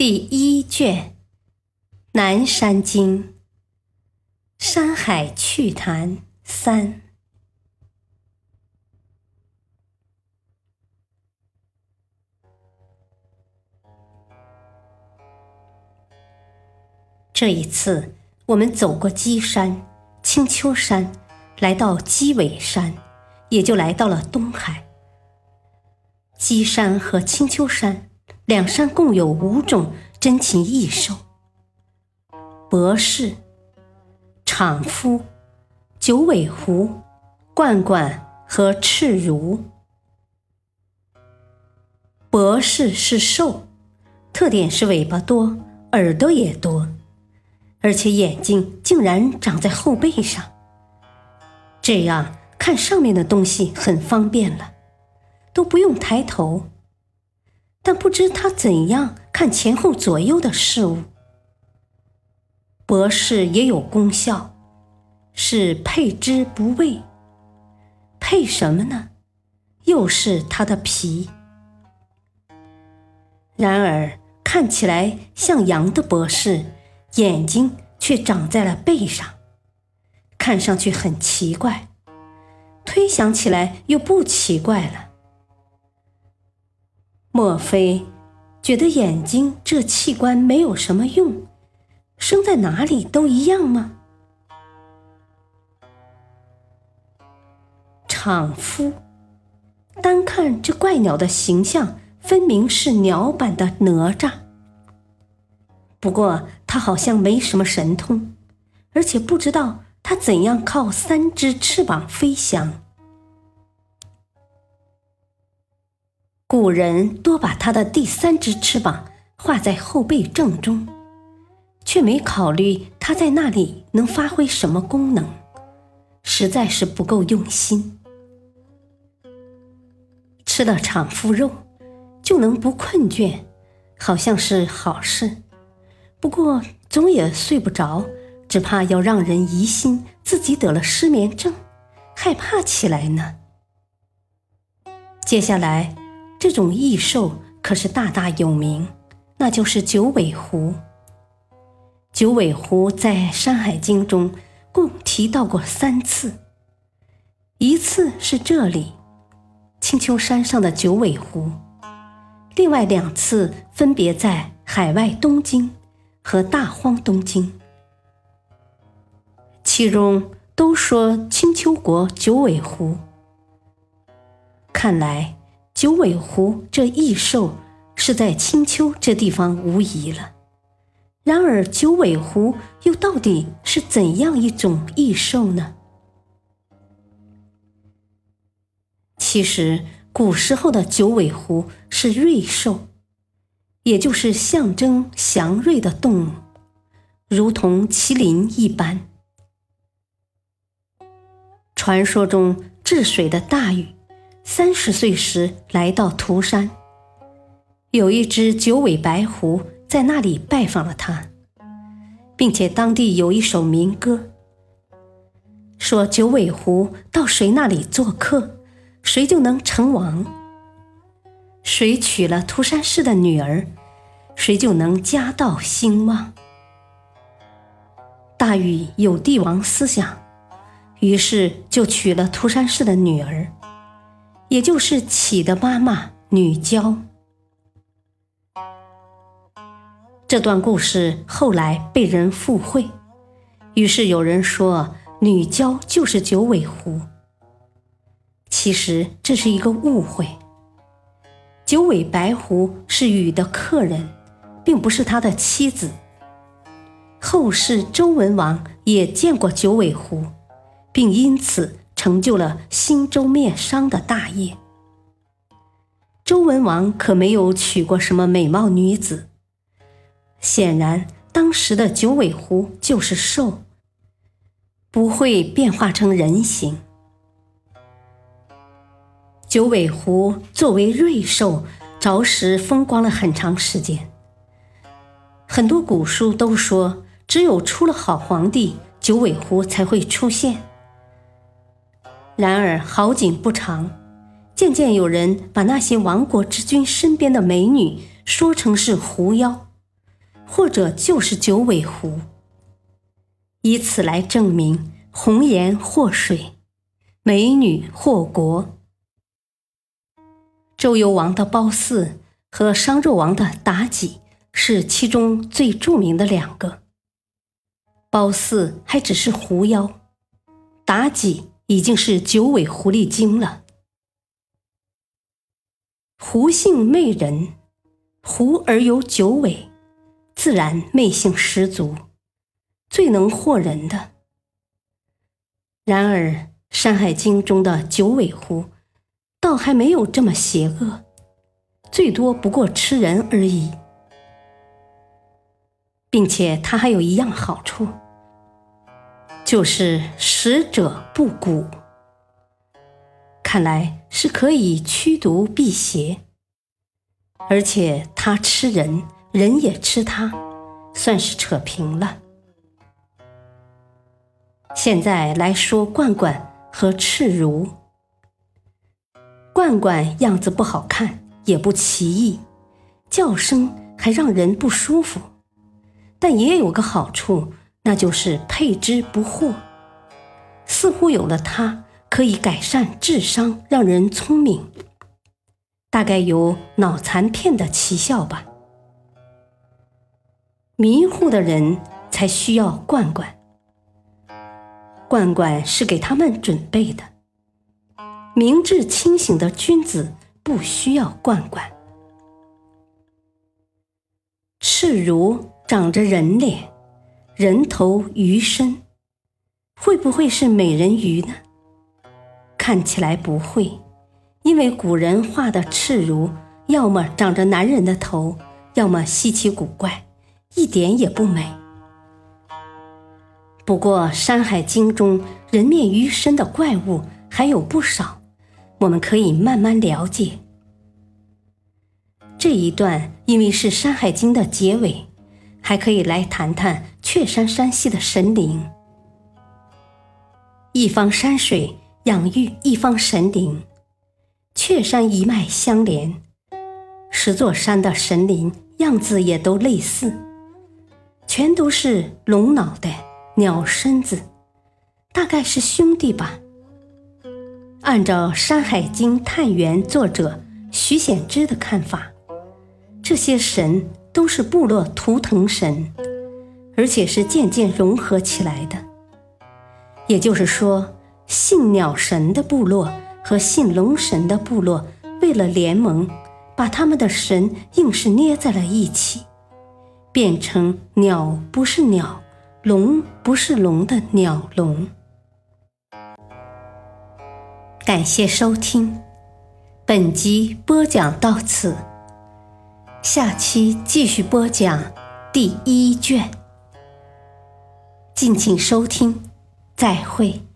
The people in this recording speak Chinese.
第一卷《南山经》《山海趣谈》三。这一次，我们走过鸡山、青丘山，来到鸡尾山，也就来到了东海。鸡山和青丘山。两山共有五种珍禽异兽：博士、场夫、九尾狐、罐罐和赤如。博士是兽，特点是尾巴多，耳朵也多，而且眼睛竟然长在后背上，这样看上面的东西很方便了，都不用抬头。但不知他怎样看前后左右的事物。博士也有功效，是配之不畏。配什么呢？又是他的皮。然而看起来像羊的博士，眼睛却长在了背上，看上去很奇怪，推想起来又不奇怪了。莫非觉得眼睛这器官没有什么用，生在哪里都一样吗？场夫，单看这怪鸟的形象，分明是鸟版的哪吒。不过他好像没什么神通，而且不知道他怎样靠三只翅膀飞翔。古人多把他的第三只翅膀画在后背正中，却没考虑他在那里能发挥什么功能，实在是不够用心。吃了场夫肉就能不困倦，好像是好事。不过总也睡不着，只怕要让人疑心自己得了失眠症，害怕起来呢。接下来。这种异兽可是大大有名，那就是九尾狐。九尾狐在《山海经》中共提到过三次，一次是这里青丘山上的九尾狐，另外两次分别在海外东京和大荒东京，其中都说青丘国九尾狐。看来。九尾狐这异兽是在青丘这地方无疑了。然而，九尾狐又到底是怎样一种异兽呢？其实，古时候的九尾狐是瑞兽，也就是象征祥瑞的动物，如同麒麟一般。传说中治水的大禹。三十岁时来到涂山，有一只九尾白狐在那里拜访了他，并且当地有一首民歌，说九尾狐到谁那里做客，谁就能成王；谁娶了涂山氏的女儿，谁就能家道兴旺。大禹有帝王思想，于是就娶了涂山氏的女儿。也就是启的妈妈女娇。这段故事后来被人附会，于是有人说女娇就是九尾狐。其实这是一个误会，九尾白狐是禹的客人，并不是他的妻子。后世周文王也见过九尾狐，并因此。成就了兴周灭商的大业。周文王可没有娶过什么美貌女子。显然，当时的九尾狐就是兽，不会变化成人形。九尾狐作为瑞兽，着实风光了很长时间。很多古书都说，只有出了好皇帝，九尾狐才会出现。然而好景不长，渐渐有人把那些亡国之君身边的美女说成是狐妖。或者就是九尾狐，以此来证明红颜祸水，美女祸国。周幽王的褒姒和商纣王的妲己是其中最著名的两个。褒姒还只是狐妖，妲己已经是九尾狐狸精了。狐性媚人，狐而有九尾。自然媚性十足，最能惑人的。然而，《山海经》中的九尾狐，倒还没有这么邪恶，最多不过吃人而已。并且它还有一样好处，就是食者不蛊，看来是可以驱毒辟邪。而且它吃人。人也吃它，算是扯平了。现在来说罐罐和赤如。罐罐样子不好看，也不奇异，叫声还让人不舒服，但也有个好处，那就是配之不惑。似乎有了它，可以改善智商，让人聪明，大概有脑残片的奇效吧。迷糊的人才需要罐罐，罐罐是给他们准备的。明智清醒的君子不需要罐罐。赤如长着人脸，人头鱼身，会不会是美人鱼呢？看起来不会，因为古人画的赤如，要么长着男人的头，要么稀奇古怪。一点也不美。不过，《山海经》中人面鱼身的怪物还有不少，我们可以慢慢了解。这一段因为是《山海经》的结尾，还可以来谈谈雀山山系的神灵。一方山水养育一方神灵，雀山一脉相连，十座山的神灵样子也都类似。全都是龙脑袋、鸟身子，大概是兄弟吧。按照《山海经·探源》作者徐显之的看法，这些神都是部落图腾神，而且是渐渐融合起来的。也就是说，信鸟神的部落和信龙神的部落为了联盟，把他们的神硬是捏在了一起。变成鸟不是鸟，龙不是龙的鸟龙。感谢收听，本集播讲到此，下期继续播讲第一卷。敬请收听，再会。